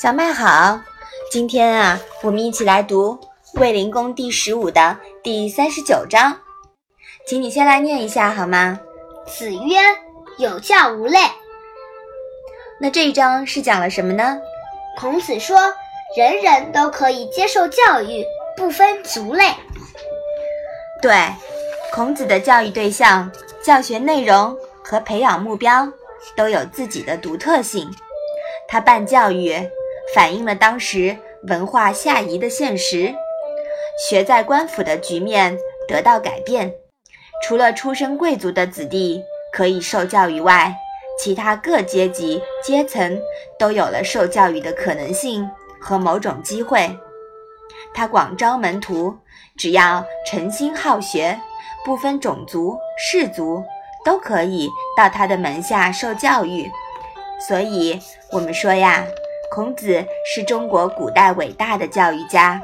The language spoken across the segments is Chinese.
小麦好，今天啊，我们一起来读《卫灵公》第十五的第三十九章，请你先来念一下好吗？子曰：“有教无类。”那这一章是讲了什么呢？孔子说，人人都可以接受教育，不分族类。对，孔子的教育对象、教学内容和培养目标都有自己的独特性。他办教育。反映了当时文化下移的现实，学在官府的局面得到改变。除了出身贵族的子弟可以受教育外，其他各阶级阶层都有了受教育的可能性和某种机会。他广招门徒，只要诚心好学，不分种族氏族，都可以到他的门下受教育。所以，我们说呀。孔子是中国古代伟大的教育家，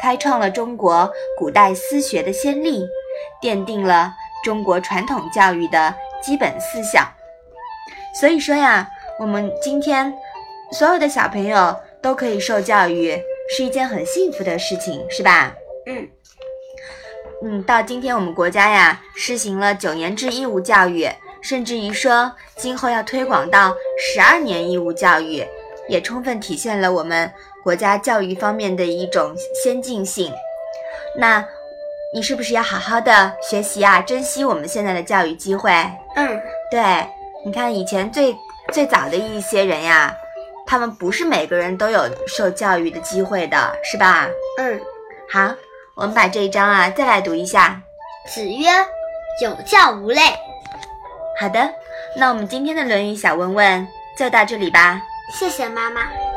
开创了中国古代私学的先例，奠定了中国传统教育的基本思想。所以说呀，我们今天所有的小朋友都可以受教育，是一件很幸福的事情，是吧？嗯嗯，到今天我们国家呀，实行了九年制义务教育，甚至于说今后要推广到十二年义务教育。也充分体现了我们国家教育方面的一种先进性。那，你是不是要好好的学习啊？珍惜我们现在的教育机会。嗯，对，你看以前最最早的一些人呀，他们不是每个人都有受教育的机会的，是吧？嗯，好，我们把这一章啊再来读一下。子曰：“有教无类。”好的，那我们今天的《论语》小问问就到这里吧。谢谢妈妈。